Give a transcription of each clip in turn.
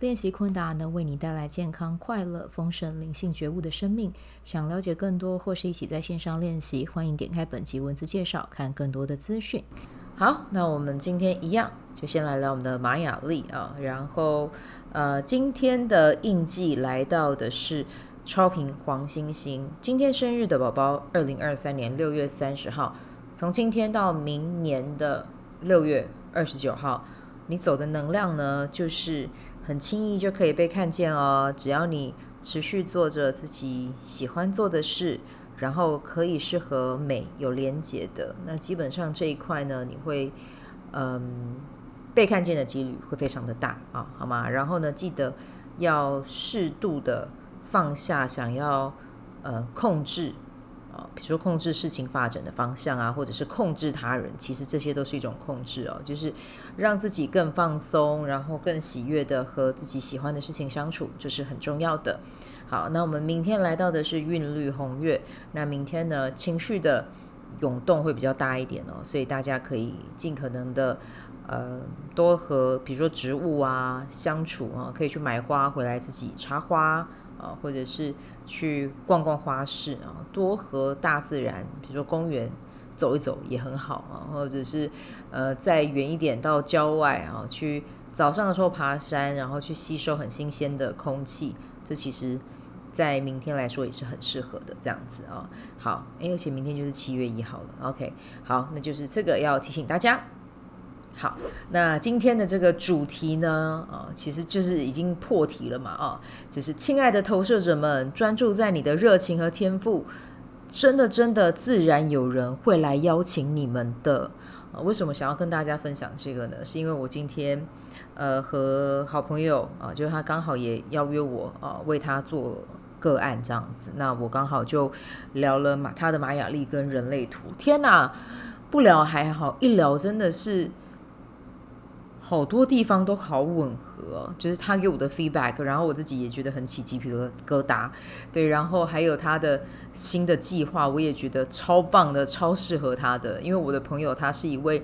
练习昆达能为你带来健康、快乐、丰盛、灵性觉悟的生命。想了解更多或是一起在线上练习，欢迎点开本集文字介绍，看更多的资讯。好，那我们今天一样，就先来聊我们的玛雅历啊。然后，呃，今天的印记来到的是超频黄星星。今天生日的宝宝，二零二三年六月三十号，从今天到明年的六月二十九号，你走的能量呢，就是。很轻易就可以被看见哦，只要你持续做着自己喜欢做的事，然后可以是和美有连结的，那基本上这一块呢，你会嗯被看见的几率会非常的大啊，好吗？然后呢，记得要适度的放下想要呃控制。比如说控制事情发展的方向啊，或者是控制他人，其实这些都是一种控制哦，就是让自己更放松，然后更喜悦的和自己喜欢的事情相处，这是很重要的。好，那我们明天来到的是韵律红月，那明天呢，情绪的涌动会比较大一点哦，所以大家可以尽可能的呃多和比如说植物啊相处啊，可以去买花回来自己插花。啊，或者是去逛逛花市啊，多和大自然，比如说公园走一走也很好啊，或者是呃再远一点到郊外啊，去早上的时候爬山，然后去吸收很新鲜的空气，这其实在明天来说也是很适合的这样子啊。好，诶，而且明天就是七月一号了，OK，好，那就是这个要提醒大家。好，那今天的这个主题呢，啊，其实就是已经破题了嘛，啊，就是亲爱的投射者们，专注在你的热情和天赋，真的真的自然有人会来邀请你们的。啊，为什么想要跟大家分享这个呢？是因为我今天，呃，和好朋友啊，就是他刚好也邀约我啊，为他做个案这样子，那我刚好就聊了马他的玛雅历跟人类图，天哪，不聊还好，一聊真的是。好多地方都好吻合，就是他给我的 feedback，然后我自己也觉得很起鸡皮疙瘩，对，然后还有他的新的计划，我也觉得超棒的，超适合他的。因为我的朋友他是一位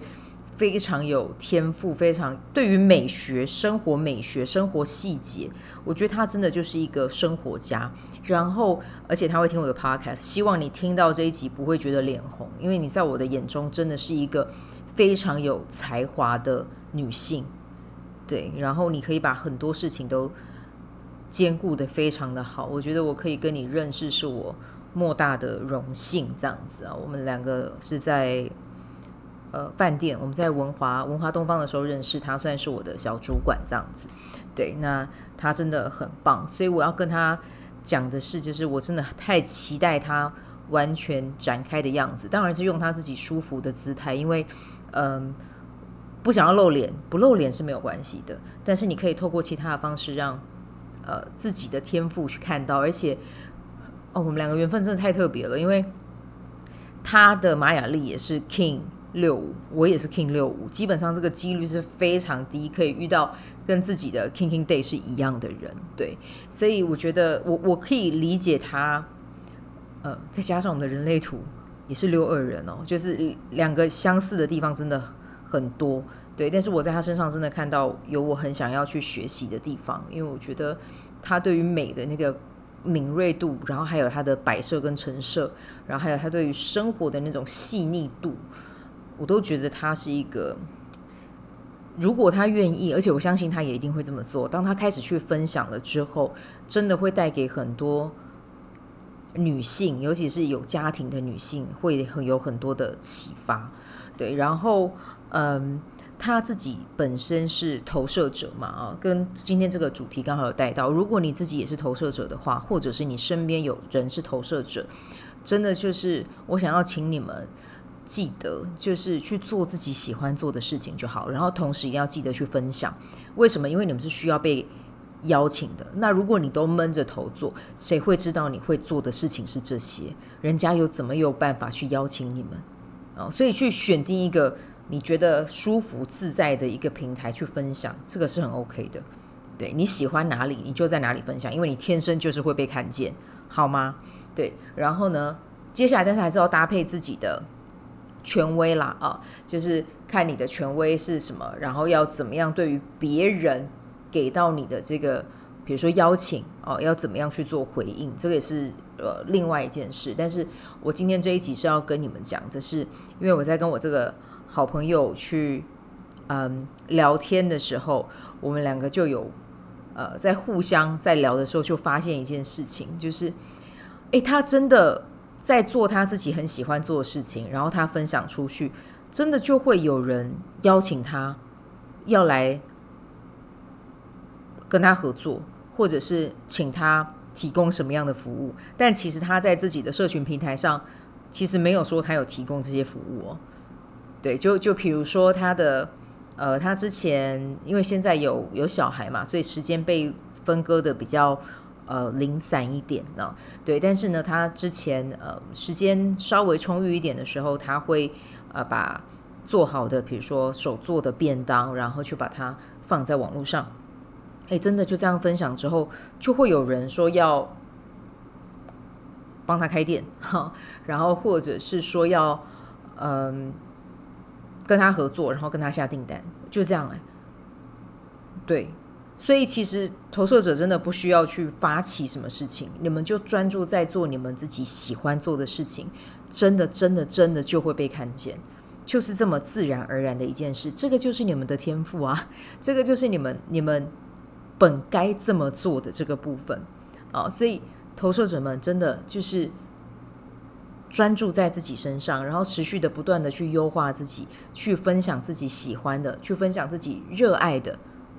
非常有天赋，非常对于美学、生活美学、生活细节，我觉得他真的就是一个生活家。然后，而且他会听我的 podcast，希望你听到这一集不会觉得脸红，因为你在我的眼中真的是一个非常有才华的。女性，对，然后你可以把很多事情都兼顾得非常的好，我觉得我可以跟你认识是我莫大的荣幸，这样子啊，我们两个是在呃饭店，我们在文华文华东方的时候认识，他算是我的小主管这样子，对，那他真的很棒，所以我要跟他讲的是，就是我真的太期待他完全展开的样子，当然是用他自己舒服的姿态，因为嗯。不想要露脸，不露脸是没有关系的。但是你可以透过其他的方式让，呃，自己的天赋去看到。而且，哦，我们两个缘分真的太特别了，因为他的玛雅历也是 King 六五，我也是 King 六五，基本上这个几率是非常低，可以遇到跟自己的 King King Day 是一样的人。对，所以我觉得我我可以理解他。呃，再加上我们的人类图也是六二人哦，就是两个相似的地方真的。很多对，但是我在他身上真的看到有我很想要去学习的地方，因为我觉得他对于美的那个敏锐度，然后还有他的摆设跟陈设，然后还有他对于生活的那种细腻度，我都觉得他是一个，如果他愿意，而且我相信他也一定会这么做。当他开始去分享了之后，真的会带给很多女性，尤其是有家庭的女性，会很有很多的启发。对，然后。嗯，她自己本身是投射者嘛，啊，跟今天这个主题刚好有带到。如果你自己也是投射者的话，或者是你身边有人是投射者，真的就是我想要请你们记得，就是去做自己喜欢做的事情就好。然后同时一定要记得去分享。为什么？因为你们是需要被邀请的。那如果你都闷着头做，谁会知道你会做的事情是这些？人家又怎么有办法去邀请你们啊？所以去选定一个你觉得舒服自在的一个平台去分享，这个是很 OK 的。对，你喜欢哪里，你就在哪里分享，因为你天生就是会被看见，好吗？对，然后呢，接下来但是还是要搭配自己的权威啦啊，就是看你的权威是什么，然后要怎么样对于别人给到你的这个，比如说邀请哦，要怎么样去做回应，这个也是呃另外一件事。但是我今天这一集是要跟你们讲的是，因为我在跟我这个好朋友去嗯聊天的时候，我们两个就有。呃，在互相在聊的时候，就发现一件事情，就是，诶，他真的在做他自己很喜欢做的事情，然后他分享出去，真的就会有人邀请他要来跟他合作，或者是请他提供什么样的服务。但其实他在自己的社群平台上，其实没有说他有提供这些服务哦。对，就就比如说他的。呃，他之前因为现在有有小孩嘛，所以时间被分割的比较呃零散一点呢。对，但是呢，他之前呃时间稍微充裕一点的时候，他会呃把做好的，比如说手做的便当，然后去把它放在网络上。哎，真的就这样分享之后，就会有人说要帮他开店哈，然后或者是说要嗯。跟他合作，然后跟他下订单，就这样哎。对，所以其实投射者真的不需要去发起什么事情，你们就专注在做你们自己喜欢做的事情，真的，真的，真的就会被看见，就是这么自然而然的一件事。这个就是你们的天赋啊，这个就是你们你们本该这么做的这个部分啊。所以投射者们真的就是。专注在自己身上，然后持续的不断的去优化自己，去分享自己喜欢的，去分享自己热爱的，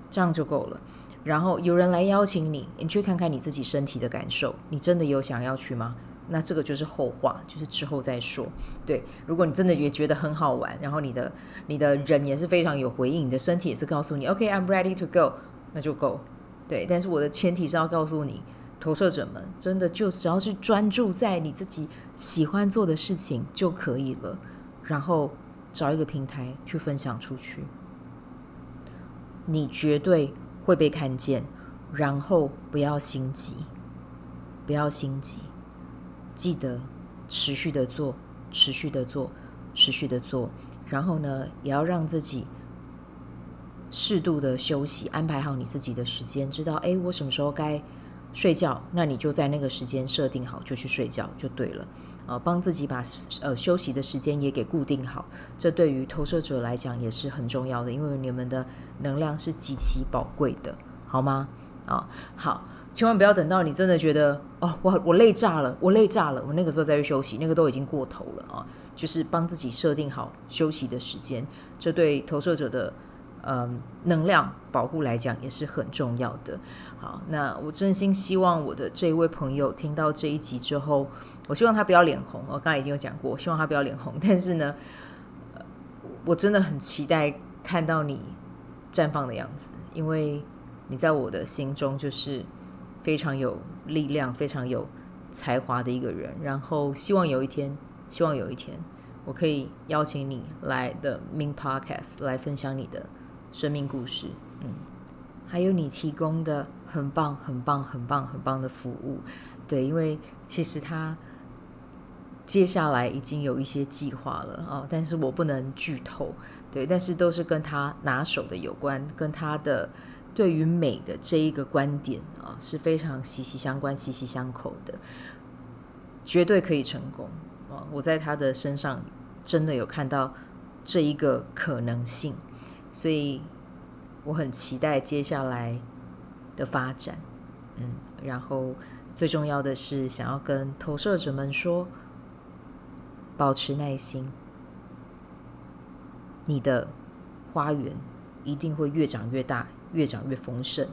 这样就够了。然后有人来邀请你，你去看看你自己身体的感受，你真的有想要去吗？那这个就是后话，就是之后再说。对，如果你真的也觉得很好玩，然后你的你的人也是非常有回应，你的身体也是告诉你，OK，I'm ready to go，那就够。对，但是我的前提是要告诉你。投射者们，真的就只要是专注在你自己喜欢做的事情就可以了，然后找一个平台去分享出去，你绝对会被看见。然后不要心急，不要心急，记得持续的做，持续的做，持续的做。然后呢，也要让自己适度的休息，安排好你自己的时间，知道诶，我什么时候该。睡觉，那你就在那个时间设定好，就去睡觉就对了。呃，帮自己把呃休息的时间也给固定好，这对于投射者来讲也是很重要的，因为你们的能量是极其宝贵的，好吗？啊、好，千万不要等到你真的觉得哦，我我累炸了，我累炸了，我那个时候再去休息，那个都已经过头了啊。就是帮自己设定好休息的时间，这对投射者的。嗯，能量保护来讲也是很重要的。好，那我真心希望我的这一位朋友听到这一集之后，我希望他不要脸红。我刚才已经有讲过，我希望他不要脸红。但是呢，我真的很期待看到你绽放的样子，因为你在我的心中就是非常有力量、非常有才华的一个人。然后希望有一天，希望有一天，我可以邀请你来的 Main Podcast 来分享你的。生命故事，嗯，还有你提供的很棒、很棒、很棒、很棒的服务，对，因为其实他接下来已经有一些计划了啊，但是我不能剧透，对，但是都是跟他拿手的有关，跟他的对于美的这一个观点啊是非常息息相关、息息相扣的，绝对可以成功啊！我在他的身上真的有看到这一个可能性。所以我很期待接下来的发展，嗯，然后最重要的是想要跟投射者们说，保持耐心，你的花园一定会越长越大，越长越丰盛，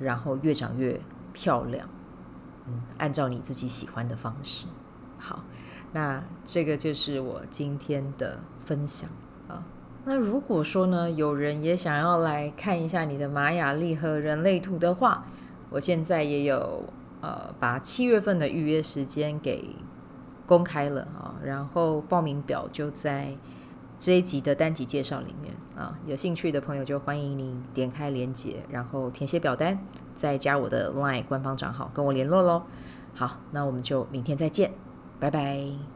然后越长越漂亮，嗯，按照你自己喜欢的方式。好，那这个就是我今天的分享。啊那如果说呢，有人也想要来看一下你的玛雅历和人类图的话，我现在也有呃把七月份的预约时间给公开了啊，然后报名表就在这一集的单集介绍里面啊，有兴趣的朋友就欢迎你点开链接，然后填写表单，再加我的 LINE 官方账号跟我联络喽。好，那我们就明天再见，拜拜。